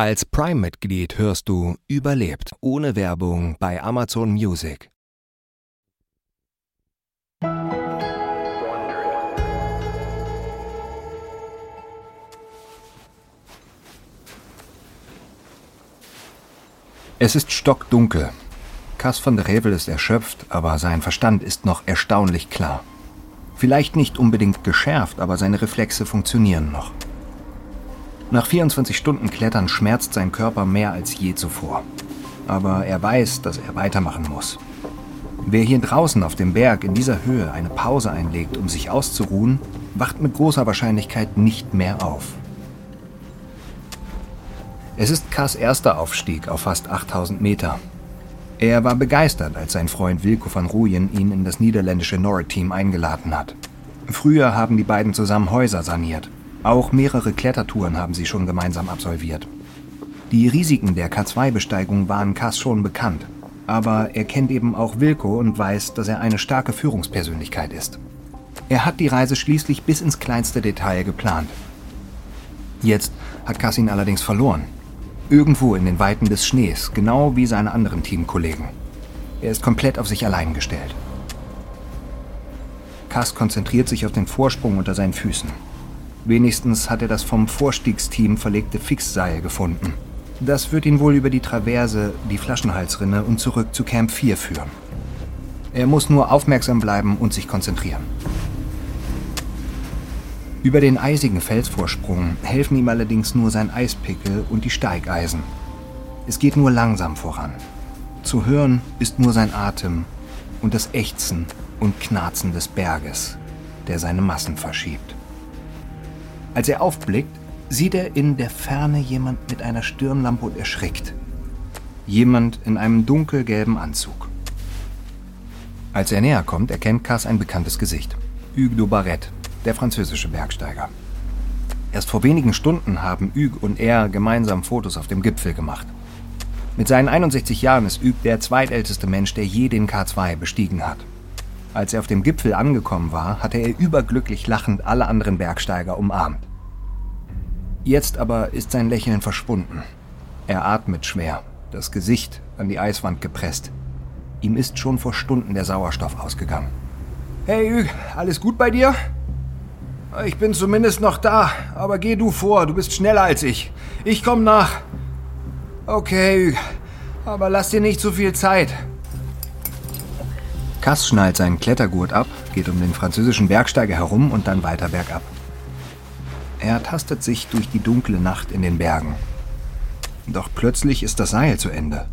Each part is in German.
Als Prime-Mitglied hörst du Überlebt ohne Werbung bei Amazon Music. Es ist stockdunkel. Cass van der Revel ist erschöpft, aber sein Verstand ist noch erstaunlich klar. Vielleicht nicht unbedingt geschärft, aber seine Reflexe funktionieren noch. Nach 24 Stunden Klettern schmerzt sein Körper mehr als je zuvor. Aber er weiß, dass er weitermachen muss. Wer hier draußen auf dem Berg in dieser Höhe eine Pause einlegt, um sich auszuruhen, wacht mit großer Wahrscheinlichkeit nicht mehr auf. Es ist Kass erster Aufstieg auf fast 8000 Meter. Er war begeistert, als sein Freund Wilco van Rooyen ihn in das niederländische Norrit-Team eingeladen hat. Früher haben die beiden zusammen Häuser saniert. Auch mehrere Klettertouren haben sie schon gemeinsam absolviert. Die Risiken der K2-Besteigung waren Kass schon bekannt. Aber er kennt eben auch Wilko und weiß, dass er eine starke Führungspersönlichkeit ist. Er hat die Reise schließlich bis ins kleinste Detail geplant. Jetzt hat Kass ihn allerdings verloren. Irgendwo in den Weiten des Schnees, genau wie seine anderen Teamkollegen. Er ist komplett auf sich allein gestellt. Kass konzentriert sich auf den Vorsprung unter seinen Füßen. Wenigstens hat er das vom Vorstiegsteam verlegte Fixseil gefunden. Das wird ihn wohl über die Traverse, die Flaschenhalsrinne und zurück zu Camp 4 führen. Er muss nur aufmerksam bleiben und sich konzentrieren. Über den eisigen Felsvorsprung helfen ihm allerdings nur sein Eispickel und die Steigeisen. Es geht nur langsam voran. Zu hören ist nur sein Atem und das Ächzen und Knarzen des Berges, der seine Massen verschiebt. Als er aufblickt, sieht er in der Ferne jemand mit einer Stirnlampe und erschrickt. Jemand in einem dunkelgelben Anzug. Als er näher kommt, erkennt Cass ein bekanntes Gesicht. Hugues de Barret, der französische Bergsteiger. Erst vor wenigen Stunden haben Hugues und er gemeinsam Fotos auf dem Gipfel gemacht. Mit seinen 61 Jahren ist Hugues der zweitälteste Mensch, der je den K2 bestiegen hat. Als er auf dem Gipfel angekommen war, hatte er überglücklich lachend alle anderen Bergsteiger umarmt. Jetzt aber ist sein Lächeln verschwunden. Er atmet schwer, das Gesicht an die Eiswand gepresst. Ihm ist schon vor Stunden der Sauerstoff ausgegangen. Hey alles gut bei dir? Ich bin zumindest noch da, aber geh du vor, du bist schneller als ich. Ich komm nach. Okay, aber lass dir nicht zu viel Zeit. Kass schnallt seinen Klettergurt ab, geht um den französischen Bergsteiger herum und dann weiter bergab. Er tastet sich durch die dunkle Nacht in den Bergen. Doch plötzlich ist das Seil zu Ende.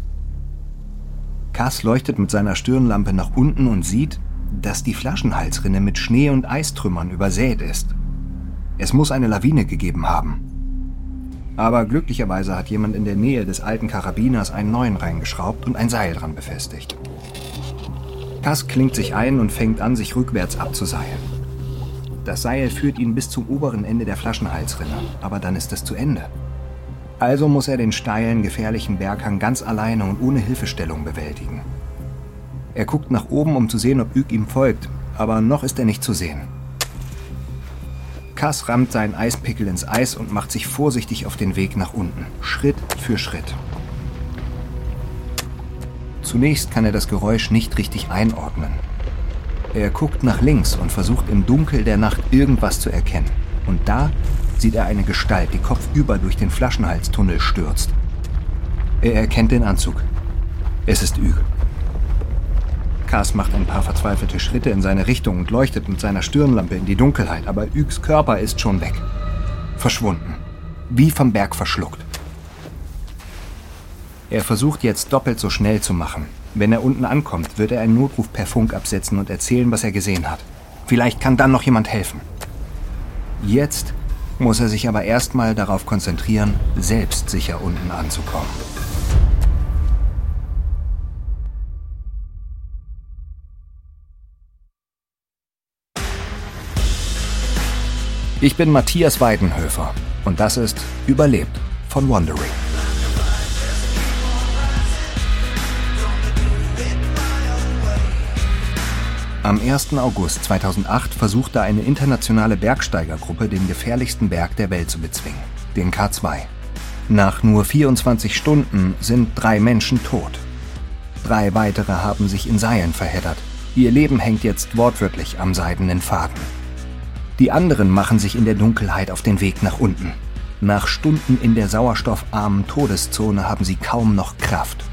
Kass leuchtet mit seiner Stirnlampe nach unten und sieht, dass die Flaschenhalsrinne mit Schnee und Eistrümmern übersät ist. Es muss eine Lawine gegeben haben. Aber glücklicherweise hat jemand in der Nähe des alten Karabiners einen neuen reingeschraubt und ein Seil dran befestigt. Kass klingt sich ein und fängt an, sich rückwärts abzuseilen. Das Seil führt ihn bis zum oberen Ende der Flaschenhalsrinne, aber dann ist es zu Ende. Also muss er den steilen, gefährlichen Berghang ganz alleine und ohne Hilfestellung bewältigen. Er guckt nach oben, um zu sehen, ob Üg ihm folgt, aber noch ist er nicht zu sehen. Kass rammt seinen Eispickel ins Eis und macht sich vorsichtig auf den Weg nach unten, Schritt für Schritt. Zunächst kann er das Geräusch nicht richtig einordnen. Er guckt nach links und versucht im Dunkel der Nacht irgendwas zu erkennen. Und da sieht er eine Gestalt, die kopfüber durch den Flaschenhalstunnel stürzt. Er erkennt den Anzug. Es ist Üg. Kars macht ein paar verzweifelte Schritte in seine Richtung und leuchtet mit seiner Stirnlampe in die Dunkelheit, aber Ügs Körper ist schon weg. Verschwunden. Wie vom Berg verschluckt. Er versucht jetzt doppelt so schnell zu machen, wenn er unten ankommt, wird er einen Notruf per Funk absetzen und erzählen, was er gesehen hat. Vielleicht kann dann noch jemand helfen. Jetzt muss er sich aber erstmal darauf konzentrieren, selbst sicher unten anzukommen. Ich bin Matthias Weidenhöfer und das ist Überlebt von Wandering. Am 1. August 2008 versuchte eine internationale Bergsteigergruppe den gefährlichsten Berg der Welt zu bezwingen, den K2. Nach nur 24 Stunden sind drei Menschen tot. Drei weitere haben sich in Seilen verheddert. Ihr Leben hängt jetzt wortwörtlich am seidenen Faden. Die anderen machen sich in der Dunkelheit auf den Weg nach unten. Nach Stunden in der sauerstoffarmen Todeszone haben sie kaum noch Kraft.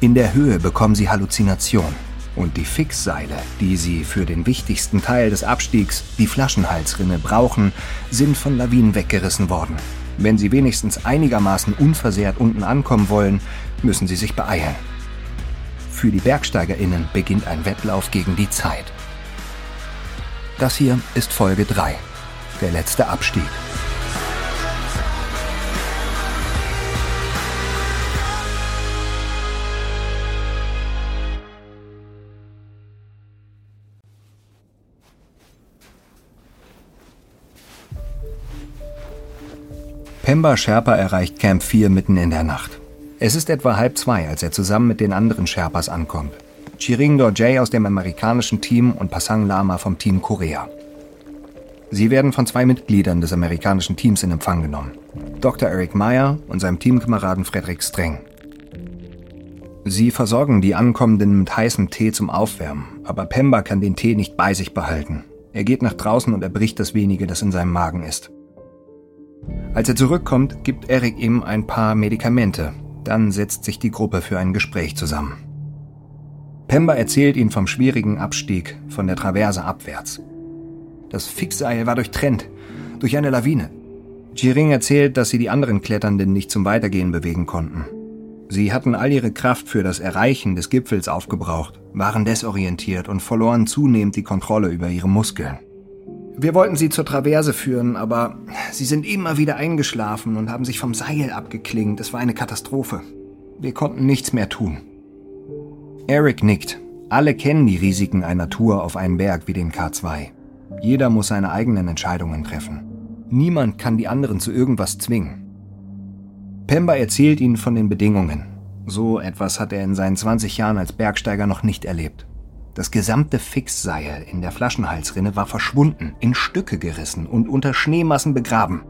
In der Höhe bekommen sie Halluzination. Und die Fixseile, die sie für den wichtigsten Teil des Abstiegs, die Flaschenhalsrinne, brauchen, sind von Lawinen weggerissen worden. Wenn sie wenigstens einigermaßen unversehrt unten ankommen wollen, müssen sie sich beeilen. Für die BergsteigerInnen beginnt ein Wettlauf gegen die Zeit. Das hier ist Folge 3, der letzte Abstieg. Pemba Sherpa erreicht Camp 4 mitten in der Nacht. Es ist etwa halb zwei, als er zusammen mit den anderen Sherpas ankommt. Chiringdor Jay aus dem amerikanischen Team und Pasang Lama vom Team Korea. Sie werden von zwei Mitgliedern des amerikanischen Teams in Empfang genommen. Dr. Eric Meyer und seinem Teamkameraden Frederick Streng. Sie versorgen die Ankommenden mit heißem Tee zum Aufwärmen, aber Pemba kann den Tee nicht bei sich behalten. Er geht nach draußen und erbricht das wenige, das in seinem Magen ist. Als er zurückkommt, gibt Eric ihm ein paar Medikamente. Dann setzt sich die Gruppe für ein Gespräch zusammen. Pemba erzählt ihm vom schwierigen Abstieg von der Traverse abwärts. Das Fixseil war durchtrennt, durch eine Lawine. Jiring erzählt, dass sie die anderen Kletternden nicht zum Weitergehen bewegen konnten. Sie hatten all ihre Kraft für das Erreichen des Gipfels aufgebraucht, waren desorientiert und verloren zunehmend die Kontrolle über ihre Muskeln. Wir wollten sie zur Traverse führen, aber sie sind immer wieder eingeschlafen und haben sich vom Seil abgeklingt. Es war eine Katastrophe. Wir konnten nichts mehr tun. Eric nickt. Alle kennen die Risiken einer Tour auf einen Berg wie den K2. Jeder muss seine eigenen Entscheidungen treffen. Niemand kann die anderen zu irgendwas zwingen. Pemba erzählt ihnen von den Bedingungen. So etwas hat er in seinen 20 Jahren als Bergsteiger noch nicht erlebt. Das gesamte Fixseil in der Flaschenhalsrinne war verschwunden, in Stücke gerissen und unter Schneemassen begraben.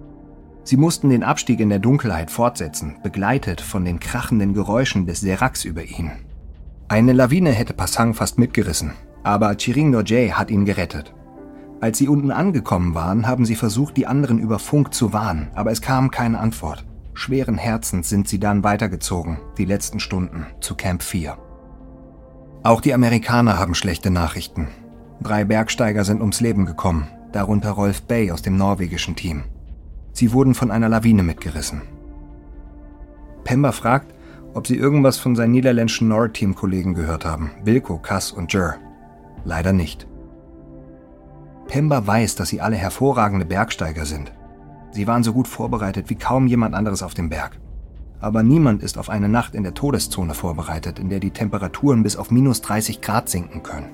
Sie mussten den Abstieg in der Dunkelheit fortsetzen, begleitet von den krachenden Geräuschen des Seraks über ihn. Eine Lawine hätte Passang fast mitgerissen, aber Chiring Jay hat ihn gerettet. Als sie unten angekommen waren, haben sie versucht, die anderen über Funk zu warnen, aber es kam keine Antwort. Schweren Herzens sind sie dann weitergezogen, die letzten Stunden, zu Camp 4. Auch die Amerikaner haben schlechte Nachrichten. Drei Bergsteiger sind ums Leben gekommen, darunter Rolf Bay aus dem norwegischen Team. Sie wurden von einer Lawine mitgerissen. Pemba fragt, ob sie irgendwas von seinen niederländischen Nord-Team-Kollegen gehört haben, Wilco, Kass und Jer. Leider nicht. Pemba weiß, dass sie alle hervorragende Bergsteiger sind. Sie waren so gut vorbereitet wie kaum jemand anderes auf dem Berg aber niemand ist auf eine Nacht in der Todeszone vorbereitet, in der die Temperaturen bis auf minus 30 Grad sinken können.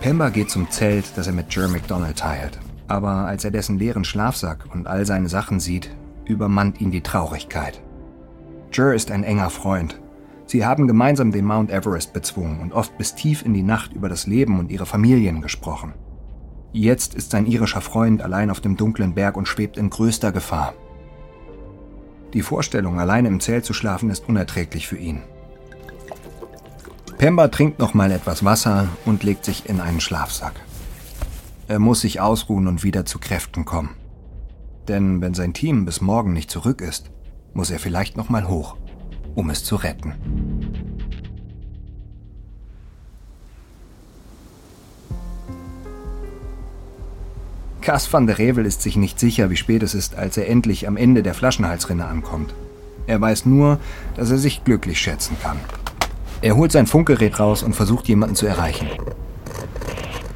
Pemba geht zum Zelt, das er mit Jer McDonald teilt. Aber als er dessen leeren Schlafsack und all seine Sachen sieht, übermannt ihn die Traurigkeit. Jer ist ein enger Freund. Sie haben gemeinsam den Mount Everest bezwungen und oft bis tief in die Nacht über das Leben und ihre Familien gesprochen. Jetzt ist sein irischer Freund allein auf dem dunklen Berg und schwebt in größter Gefahr. Die Vorstellung, alleine im Zelt zu schlafen, ist unerträglich für ihn. Pemba trinkt noch mal etwas Wasser und legt sich in einen Schlafsack. Er muss sich ausruhen und wieder zu Kräften kommen. Denn wenn sein Team bis morgen nicht zurück ist, muss er vielleicht noch mal hoch, um es zu retten. Kas van der Revel ist sich nicht sicher, wie spät es ist, als er endlich am Ende der Flaschenhalsrinne ankommt. Er weiß nur, dass er sich glücklich schätzen kann. Er holt sein Funkgerät raus und versucht jemanden zu erreichen.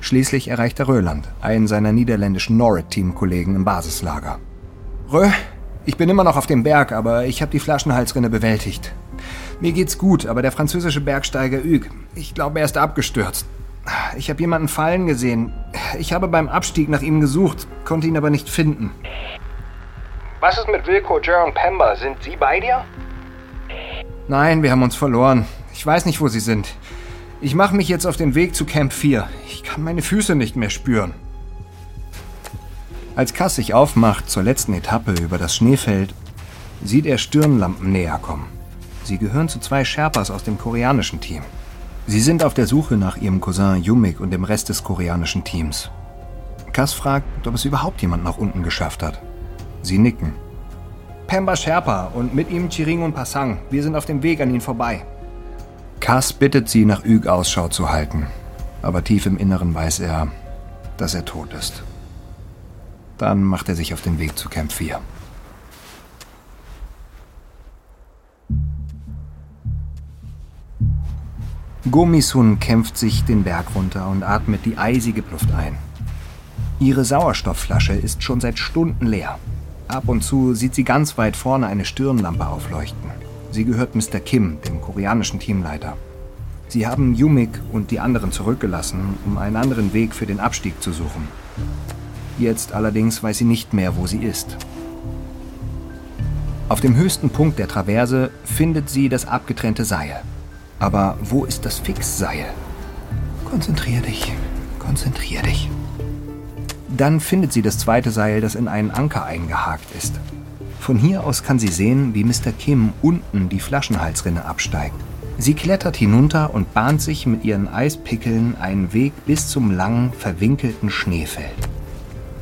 Schließlich erreicht er Röland, einen seiner niederländischen Norrit-Team-Kollegen im Basislager. Rö, ich bin immer noch auf dem Berg, aber ich habe die Flaschenhalsrinne bewältigt. Mir geht's gut, aber der französische Bergsteiger Hugues, ich glaube, er ist abgestürzt. Ich habe jemanden fallen gesehen. Ich habe beim Abstieg nach ihm gesucht, konnte ihn aber nicht finden. Was ist mit Wilco, Jer und Pemba? Sind sie bei dir? Nein, wir haben uns verloren. Ich weiß nicht, wo sie sind. Ich mache mich jetzt auf den Weg zu Camp 4. Ich kann meine Füße nicht mehr spüren. Als Kass sich aufmacht zur letzten Etappe über das Schneefeld, sieht er Stirnlampen näher kommen. Sie gehören zu zwei Sherpas aus dem koreanischen Team. Sie sind auf der Suche nach ihrem Cousin Yumik und dem Rest des koreanischen Teams. Kass fragt, ob es überhaupt jemand nach unten geschafft hat. Sie nicken. Pemba Sherpa und mit ihm Chiring und Pasang. Wir sind auf dem Weg an ihn vorbei. Kass bittet sie, nach Üg Ausschau zu halten. Aber tief im Inneren weiß er, dass er tot ist. Dann macht er sich auf den Weg zu Camp 4. Gomisun kämpft sich den Berg runter und atmet die eisige Luft ein. Ihre Sauerstoffflasche ist schon seit Stunden leer. Ab und zu sieht sie ganz weit vorne eine Stirnlampe aufleuchten. Sie gehört Mr. Kim, dem koreanischen Teamleiter. Sie haben Yumik und die anderen zurückgelassen, um einen anderen Weg für den Abstieg zu suchen. Jetzt allerdings weiß sie nicht mehr, wo sie ist. Auf dem höchsten Punkt der Traverse findet sie das abgetrennte Seil. Aber wo ist das Fixseil? Konzentrier dich, konzentrier dich. Dann findet sie das zweite Seil, das in einen Anker eingehakt ist. Von hier aus kann sie sehen, wie Mr. Kim unten die Flaschenhalsrinne absteigt. Sie klettert hinunter und bahnt sich mit ihren Eispickeln einen Weg bis zum langen, verwinkelten Schneefeld.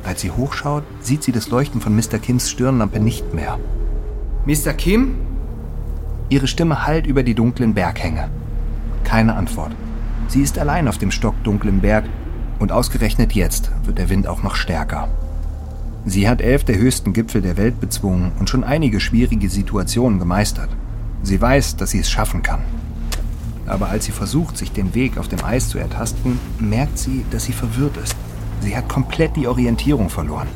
Als sie hochschaut, sieht sie das Leuchten von Mr. Kims Stirnlampe nicht mehr. Mr. Kim? Ihre Stimme hallt über die dunklen Berghänge. Keine Antwort. Sie ist allein auf dem stockdunklen Berg und ausgerechnet jetzt wird der Wind auch noch stärker. Sie hat elf der höchsten Gipfel der Welt bezwungen und schon einige schwierige Situationen gemeistert. Sie weiß, dass sie es schaffen kann. Aber als sie versucht, sich den Weg auf dem Eis zu ertasten, merkt sie, dass sie verwirrt ist. Sie hat komplett die Orientierung verloren.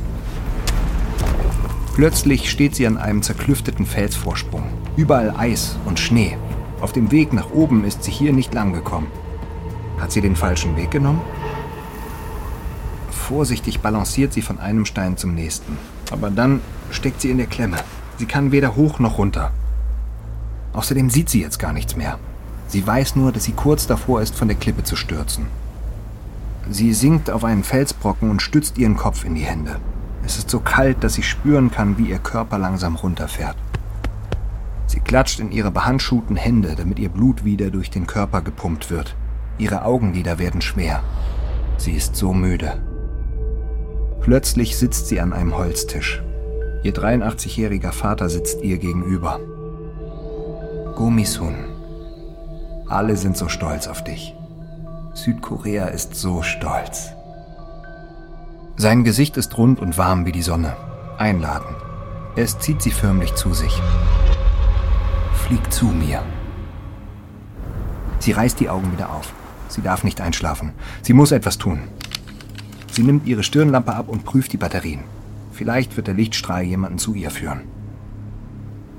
Plötzlich steht sie an einem zerklüfteten Felsvorsprung. Überall Eis und Schnee. Auf dem Weg nach oben ist sie hier nicht lang gekommen. Hat sie den falschen Weg genommen? Vorsichtig balanciert sie von einem Stein zum nächsten. Aber dann steckt sie in der Klemme. Sie kann weder hoch noch runter. Außerdem sieht sie jetzt gar nichts mehr. Sie weiß nur, dass sie kurz davor ist, von der Klippe zu stürzen. Sie sinkt auf einen Felsbrocken und stützt ihren Kopf in die Hände. Es ist so kalt, dass sie spüren kann, wie ihr Körper langsam runterfährt. Sie klatscht in ihre behandschuhten Hände, damit ihr Blut wieder durch den Körper gepumpt wird. Ihre Augenlider werden schwer. Sie ist so müde. Plötzlich sitzt sie an einem Holztisch. Ihr 83-jähriger Vater sitzt ihr gegenüber. Gomisun, alle sind so stolz auf dich. Südkorea ist so stolz. Sein Gesicht ist rund und warm wie die Sonne, einladend. Es zieht sie förmlich zu sich. Flieg zu mir. Sie reißt die Augen wieder auf. Sie darf nicht einschlafen. Sie muss etwas tun. Sie nimmt ihre Stirnlampe ab und prüft die Batterien. Vielleicht wird der Lichtstrahl jemanden zu ihr führen.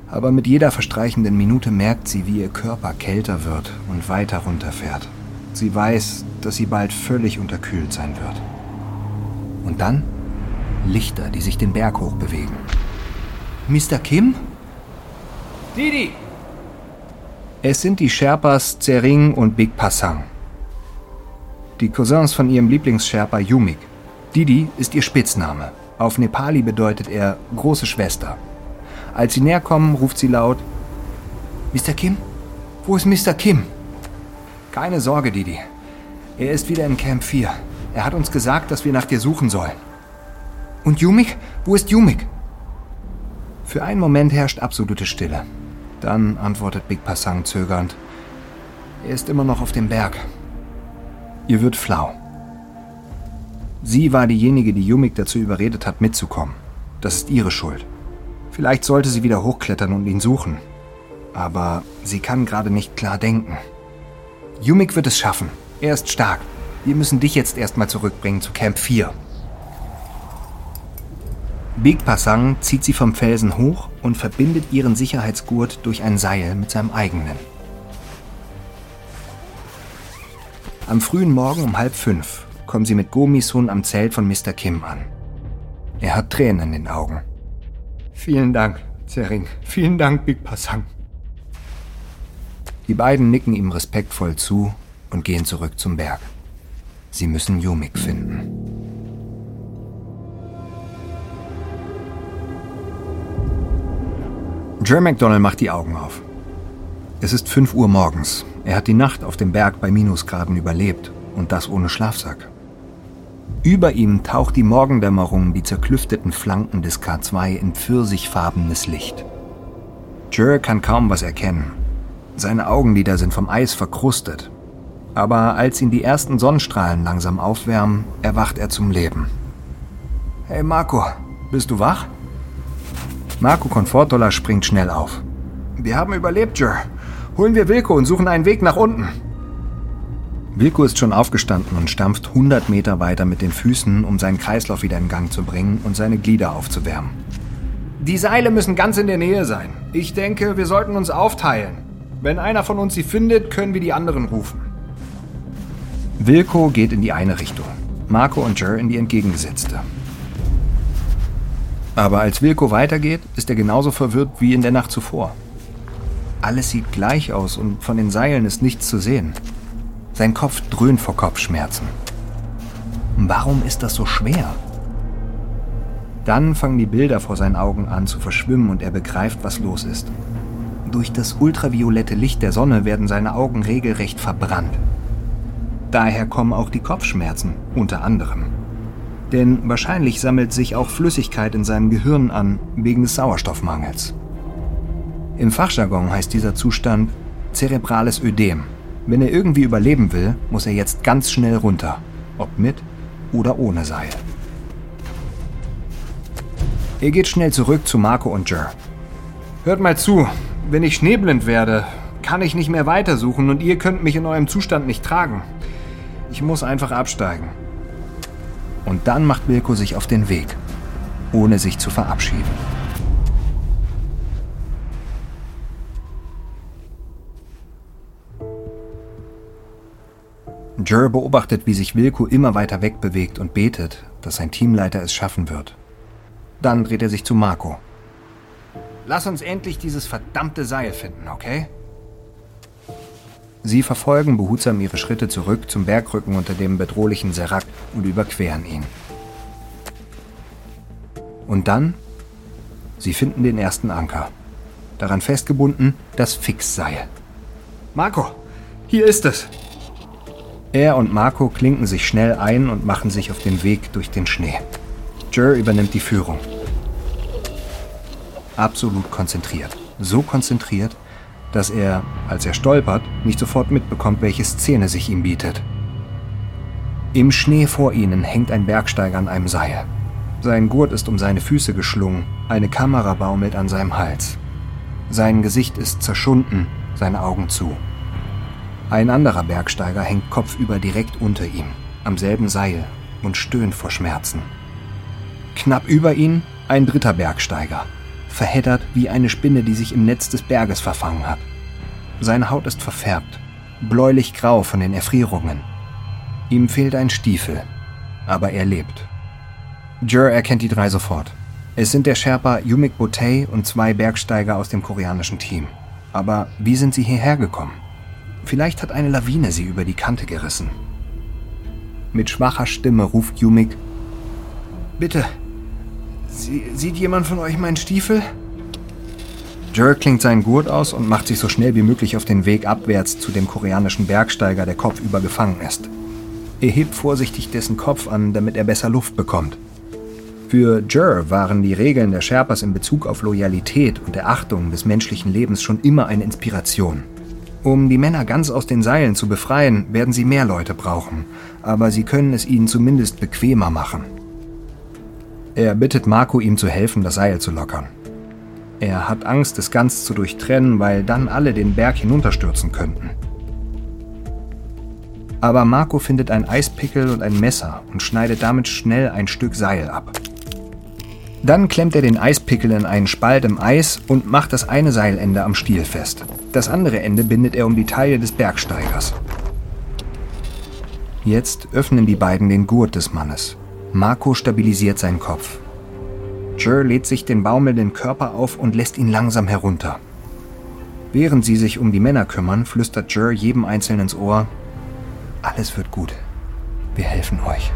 Aber mit jeder verstreichenden Minute merkt sie, wie ihr Körper kälter wird und weiter runterfährt. Sie weiß, dass sie bald völlig unterkühlt sein wird. Und dann Lichter, die sich den Berg hoch bewegen. Mr. Kim? Didi! Es sind die Sherpas Zering und Big Pasang die Cousins von ihrem Lieblingssherpa Yumik. Didi ist ihr Spitzname. Auf Nepali bedeutet er große Schwester. Als sie näher kommen, ruft sie laut: Mr. Kim? Wo ist Mr. Kim? Keine Sorge, Didi. Er ist wieder in Camp 4. Er hat uns gesagt, dass wir nach dir suchen sollen. Und Yumik? Wo ist Yumik? Für einen Moment herrscht absolute Stille. Dann antwortet Big Passang zögernd. Er ist immer noch auf dem Berg. Ihr wird flau. Sie war diejenige, die Yumik dazu überredet hat, mitzukommen. Das ist ihre Schuld. Vielleicht sollte sie wieder hochklettern und ihn suchen. Aber sie kann gerade nicht klar denken. Yumik wird es schaffen. Er ist stark. Wir müssen dich jetzt erstmal zurückbringen zu Camp 4. Big Pasang zieht sie vom Felsen hoch und verbindet ihren Sicherheitsgurt durch ein Seil mit seinem eigenen. Am frühen Morgen um halb fünf kommen sie mit Gomisun am Zelt von Mr. Kim an. Er hat Tränen in den Augen. Vielen Dank, Zering. Vielen Dank, Big Passang. Die beiden nicken ihm respektvoll zu und gehen zurück zum Berg. Sie müssen Yumik finden. Jer McDonald macht die Augen auf. Es ist 5 Uhr morgens. Er hat die Nacht auf dem Berg bei Minusgraden überlebt und das ohne Schlafsack. Über ihm taucht die Morgendämmerung die zerklüfteten Flanken des K2 in pfirsichfarbenes Licht. Jer kann kaum was erkennen. Seine Augenlider sind vom Eis verkrustet. Aber als ihn die ersten Sonnenstrahlen langsam aufwärmen, erwacht er zum Leben. Hey Marco, bist du wach? Marco Confortola springt schnell auf. Wir haben überlebt, Jer. Holen wir Wilko und suchen einen Weg nach unten. Wilko ist schon aufgestanden und stampft 100 Meter weiter mit den Füßen, um seinen Kreislauf wieder in Gang zu bringen und seine Glieder aufzuwärmen. Die Seile müssen ganz in der Nähe sein. Ich denke, wir sollten uns aufteilen. Wenn einer von uns sie findet, können wir die anderen rufen. Wilko geht in die eine Richtung, Marco und Jer in die entgegengesetzte. Aber als Wilko weitergeht, ist er genauso verwirrt wie in der Nacht zuvor. Alles sieht gleich aus und von den Seilen ist nichts zu sehen. Sein Kopf dröhnt vor Kopfschmerzen. Warum ist das so schwer? Dann fangen die Bilder vor seinen Augen an zu verschwimmen und er begreift, was los ist. Durch das ultraviolette Licht der Sonne werden seine Augen regelrecht verbrannt. Daher kommen auch die Kopfschmerzen, unter anderem. Denn wahrscheinlich sammelt sich auch Flüssigkeit in seinem Gehirn an, wegen des Sauerstoffmangels. Im Fachjargon heißt dieser Zustand zerebrales Ödem. Wenn er irgendwie überleben will, muss er jetzt ganz schnell runter. Ob mit oder ohne Seil. Er geht schnell zurück zu Marco und Jer. Hört mal zu, wenn ich schneeblind werde, kann ich nicht mehr weitersuchen und ihr könnt mich in eurem Zustand nicht tragen. Ich muss einfach absteigen. Und dann macht Wilko sich auf den Weg, ohne sich zu verabschieden. Jer beobachtet, wie sich Wilko immer weiter wegbewegt und betet, dass sein Teamleiter es schaffen wird. Dann dreht er sich zu Marco. Lass uns endlich dieses verdammte Seil finden, okay? Sie verfolgen behutsam ihre Schritte zurück zum Bergrücken unter dem bedrohlichen Serak und überqueren ihn. Und dann? Sie finden den ersten Anker. Daran festgebunden das Fixseil. Marco, hier ist es. Er und Marco klinken sich schnell ein und machen sich auf den Weg durch den Schnee. Jer übernimmt die Führung. Absolut konzentriert. So konzentriert, dass er, als er stolpert, nicht sofort mitbekommt, welche Szene sich ihm bietet. Im Schnee vor ihnen hängt ein Bergsteiger an einem Seil. Sein Gurt ist um seine Füße geschlungen, eine Kamera baumelt an seinem Hals. Sein Gesicht ist zerschunden, seine Augen zu. Ein anderer Bergsteiger hängt kopfüber direkt unter ihm, am selben Seil, und stöhnt vor Schmerzen. Knapp über ihn ein dritter Bergsteiger, verheddert wie eine Spinne, die sich im Netz des Berges verfangen hat. Seine Haut ist verfärbt, bläulich grau von den Erfrierungen. Ihm fehlt ein Stiefel, aber er lebt. Jur erkennt die drei sofort. Es sind der Sherpa Yumik Botei und zwei Bergsteiger aus dem koreanischen Team. Aber wie sind sie hierher gekommen? Vielleicht hat eine Lawine sie über die Kante gerissen. Mit schwacher Stimme ruft Yumik: Bitte, Sie, sieht jemand von euch meinen Stiefel? Jer klingt seinen Gurt aus und macht sich so schnell wie möglich auf den Weg abwärts zu dem koreanischen Bergsteiger, der kopfüber gefangen ist. Er hebt vorsichtig dessen Kopf an, damit er besser Luft bekommt. Für Jer waren die Regeln der Sherpas in Bezug auf Loyalität und der Achtung des menschlichen Lebens schon immer eine Inspiration. Um die Männer ganz aus den Seilen zu befreien, werden sie mehr Leute brauchen, aber sie können es ihnen zumindest bequemer machen. Er bittet Marco, ihm zu helfen, das Seil zu lockern. Er hat Angst, es ganz zu durchtrennen, weil dann alle den Berg hinunterstürzen könnten. Aber Marco findet ein Eispickel und ein Messer und schneidet damit schnell ein Stück Seil ab. Dann klemmt er den Eispickel in einen Spalt im Eis und macht das eine Seilende am Stiel fest. Das andere Ende bindet er um die Taille des Bergsteigers. Jetzt öffnen die beiden den Gurt des Mannes. Marco stabilisiert seinen Kopf. Jer lädt sich den baumelnden Körper auf und lässt ihn langsam herunter. Während sie sich um die Männer kümmern, flüstert Jer jedem einzeln ins Ohr: Alles wird gut. Wir helfen euch.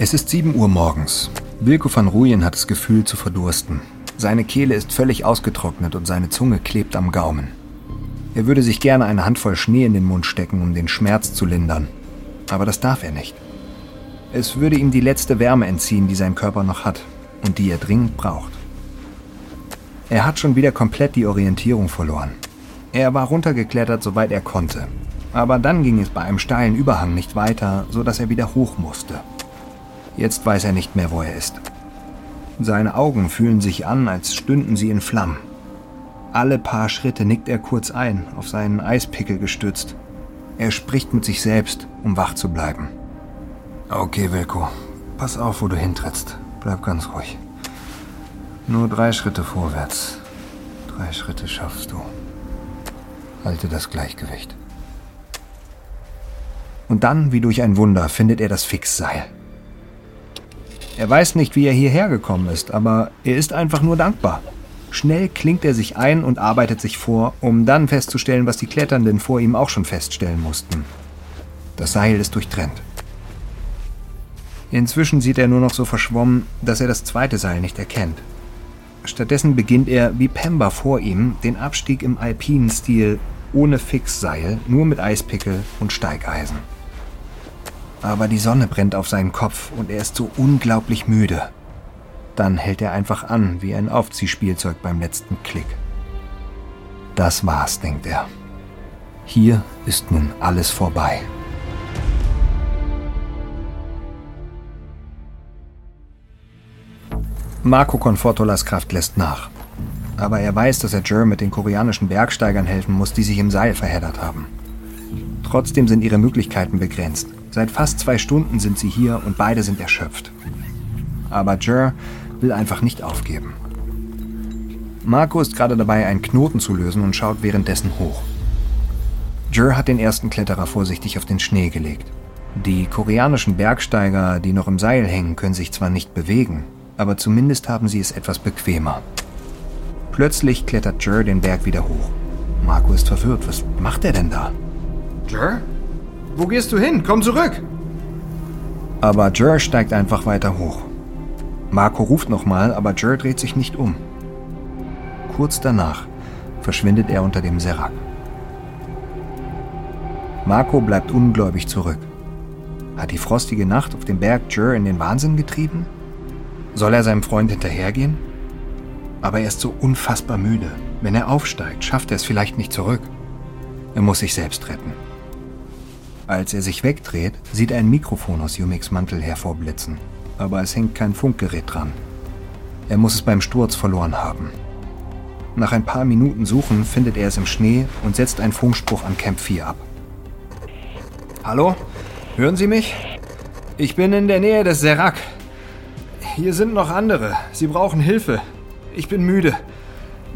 Es ist 7 Uhr morgens. Wilko van Ruyen hat das Gefühl zu verdursten. Seine Kehle ist völlig ausgetrocknet und seine Zunge klebt am Gaumen. Er würde sich gerne eine Handvoll Schnee in den Mund stecken, um den Schmerz zu lindern. Aber das darf er nicht. Es würde ihm die letzte Wärme entziehen, die sein Körper noch hat und die er dringend braucht. Er hat schon wieder komplett die Orientierung verloren. Er war runtergeklettert, soweit er konnte. Aber dann ging es bei einem steilen Überhang nicht weiter, so dass er wieder hoch musste. Jetzt weiß er nicht mehr, wo er ist. Seine Augen fühlen sich an, als stünden sie in Flammen. Alle paar Schritte nickt er kurz ein, auf seinen Eispickel gestützt. Er spricht mit sich selbst, um wach zu bleiben. Okay, Wilko, pass auf, wo du hintrittst. Bleib ganz ruhig. Nur drei Schritte vorwärts. Drei Schritte schaffst du. Halte das Gleichgewicht. Und dann, wie durch ein Wunder, findet er das Fixseil. Er weiß nicht, wie er hierher gekommen ist, aber er ist einfach nur dankbar. Schnell klingt er sich ein und arbeitet sich vor, um dann festzustellen, was die Kletternden vor ihm auch schon feststellen mussten. Das Seil ist durchtrennt. Inzwischen sieht er nur noch so verschwommen, dass er das zweite Seil nicht erkennt. Stattdessen beginnt er, wie Pemba vor ihm, den Abstieg im alpinen Stil ohne Fixseil, nur mit Eispickel und Steigeisen. Aber die Sonne brennt auf seinen Kopf und er ist so unglaublich müde. Dann hält er einfach an, wie ein Aufziehspielzeug beim letzten Klick. Das war's, denkt er. Hier ist nun alles vorbei. Marco Confortolas Kraft lässt nach. Aber er weiß, dass er Jer mit den koreanischen Bergsteigern helfen muss, die sich im Seil verheddert haben. Trotzdem sind ihre Möglichkeiten begrenzt. Seit fast zwei Stunden sind sie hier und beide sind erschöpft. Aber Jer will einfach nicht aufgeben. Marco ist gerade dabei, einen Knoten zu lösen und schaut währenddessen hoch. Jer hat den ersten Kletterer vorsichtig auf den Schnee gelegt. Die koreanischen Bergsteiger, die noch im Seil hängen, können sich zwar nicht bewegen, aber zumindest haben sie es etwas bequemer. Plötzlich klettert Jer den Berg wieder hoch. Marco ist verwirrt. Was macht er denn da? Jer? Wo gehst du hin? Komm zurück! Aber Jer steigt einfach weiter hoch. Marco ruft nochmal, aber Jer dreht sich nicht um. Kurz danach verschwindet er unter dem Serak. Marco bleibt ungläubig zurück. Hat die frostige Nacht auf dem Berg Jer in den Wahnsinn getrieben? Soll er seinem Freund hinterhergehen? Aber er ist so unfassbar müde. Wenn er aufsteigt, schafft er es vielleicht nicht zurück. Er muss sich selbst retten. Als er sich wegdreht, sieht er ein Mikrofon aus Yumiks Mantel hervorblitzen. Aber es hängt kein Funkgerät dran. Er muss es beim Sturz verloren haben. Nach ein paar Minuten Suchen findet er es im Schnee und setzt einen Funkspruch an Camp 4 ab. Hallo? Hören Sie mich? Ich bin in der Nähe des Serak. Hier sind noch andere. Sie brauchen Hilfe. Ich bin müde.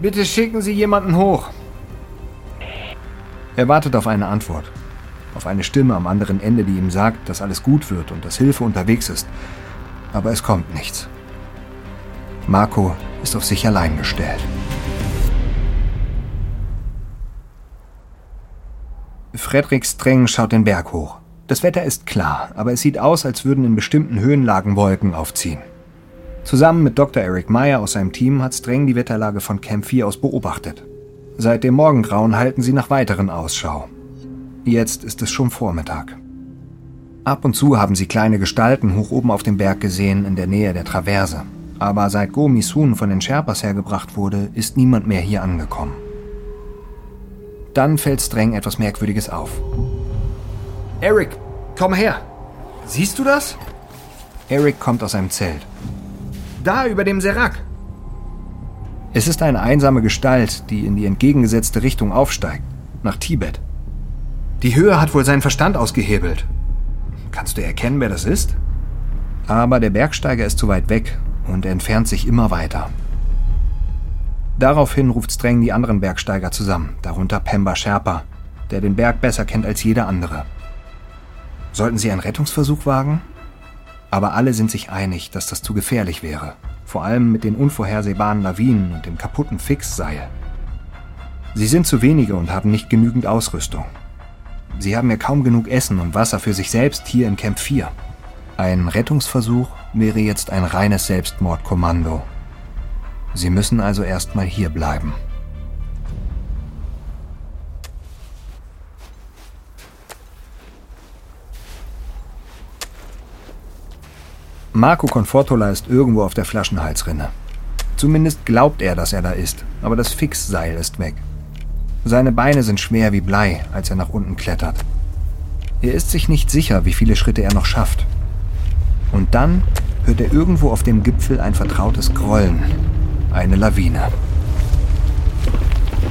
Bitte schicken Sie jemanden hoch. Er wartet auf eine Antwort auf eine Stimme am anderen Ende, die ihm sagt, dass alles gut wird und dass Hilfe unterwegs ist. Aber es kommt nichts. Marco ist auf sich allein gestellt. Frederik streng schaut den Berg hoch. Das Wetter ist klar, aber es sieht aus, als würden in bestimmten Höhenlagen Wolken aufziehen. Zusammen mit Dr. Eric Meyer aus seinem Team hat Streng die Wetterlage von Camp 4 aus beobachtet. Seit dem Morgengrauen halten sie nach weiteren Ausschau. Jetzt ist es schon Vormittag. Ab und zu haben sie kleine Gestalten hoch oben auf dem Berg gesehen, in der Nähe der Traverse. Aber seit Go Misun von den Sherpas hergebracht wurde, ist niemand mehr hier angekommen. Dann fällt Streng etwas Merkwürdiges auf. Eric, komm her. Siehst du das? Eric kommt aus seinem Zelt. Da über dem Serak. Es ist eine einsame Gestalt, die in die entgegengesetzte Richtung aufsteigt, nach Tibet. Die Höhe hat wohl seinen Verstand ausgehebelt. Kannst du erkennen, wer das ist? Aber der Bergsteiger ist zu weit weg und entfernt sich immer weiter. Daraufhin ruft Streng die anderen Bergsteiger zusammen, darunter Pemba Sherpa, der den Berg besser kennt als jeder andere. Sollten sie einen Rettungsversuch wagen? Aber alle sind sich einig, dass das zu gefährlich wäre, vor allem mit den unvorhersehbaren Lawinen und dem kaputten Fixseil. Sie sind zu wenige und haben nicht genügend Ausrüstung. Sie haben ja kaum genug Essen und Wasser für sich selbst hier in Camp 4. Ein Rettungsversuch wäre jetzt ein reines Selbstmordkommando. Sie müssen also erstmal hier bleiben. Marco Confortola ist irgendwo auf der Flaschenhalsrinne. Zumindest glaubt er, dass er da ist, aber das Fixseil ist weg. Seine Beine sind schwer wie Blei, als er nach unten klettert. Er ist sich nicht sicher, wie viele Schritte er noch schafft. Und dann hört er irgendwo auf dem Gipfel ein vertrautes Grollen. Eine Lawine.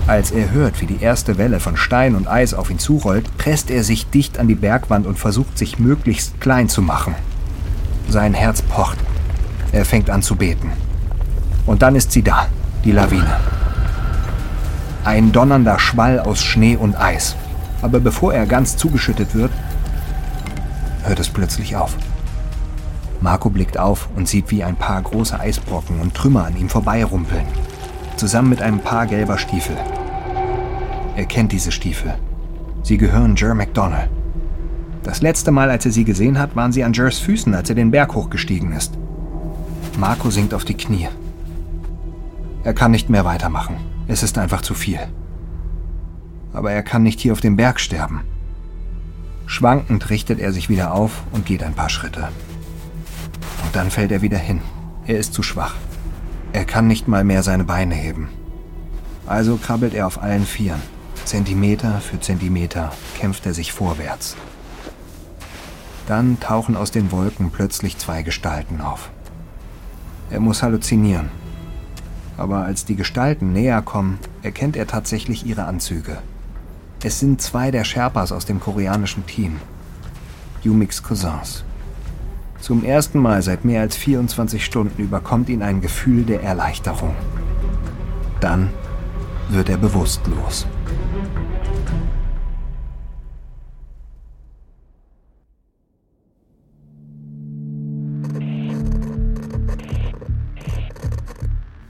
Als er hört, wie die erste Welle von Stein und Eis auf ihn zurollt, presst er sich dicht an die Bergwand und versucht sich möglichst klein zu machen. Sein Herz pocht. Er fängt an zu beten. Und dann ist sie da, die Lawine. Ein donnernder Schwall aus Schnee und Eis. Aber bevor er ganz zugeschüttet wird, hört es plötzlich auf. Marco blickt auf und sieht, wie ein paar große Eisbrocken und Trümmer an ihm vorbeirumpeln. Zusammen mit einem paar gelber Stiefel. Er kennt diese Stiefel. Sie gehören Jer McDonald. Das letzte Mal, als er sie gesehen hat, waren sie an Jers Füßen, als er den Berg hochgestiegen ist. Marco sinkt auf die Knie. Er kann nicht mehr weitermachen. Es ist einfach zu viel. Aber er kann nicht hier auf dem Berg sterben. Schwankend richtet er sich wieder auf und geht ein paar Schritte. Und dann fällt er wieder hin. Er ist zu schwach. Er kann nicht mal mehr seine Beine heben. Also krabbelt er auf allen Vieren. Zentimeter für Zentimeter kämpft er sich vorwärts. Dann tauchen aus den Wolken plötzlich zwei Gestalten auf. Er muss halluzinieren. Aber als die Gestalten näher kommen, erkennt er tatsächlich ihre Anzüge. Es sind zwei der Sherpas aus dem koreanischen Team. Yumiks Cousins. Zum ersten Mal seit mehr als 24 Stunden überkommt ihn ein Gefühl der Erleichterung. Dann wird er bewusstlos.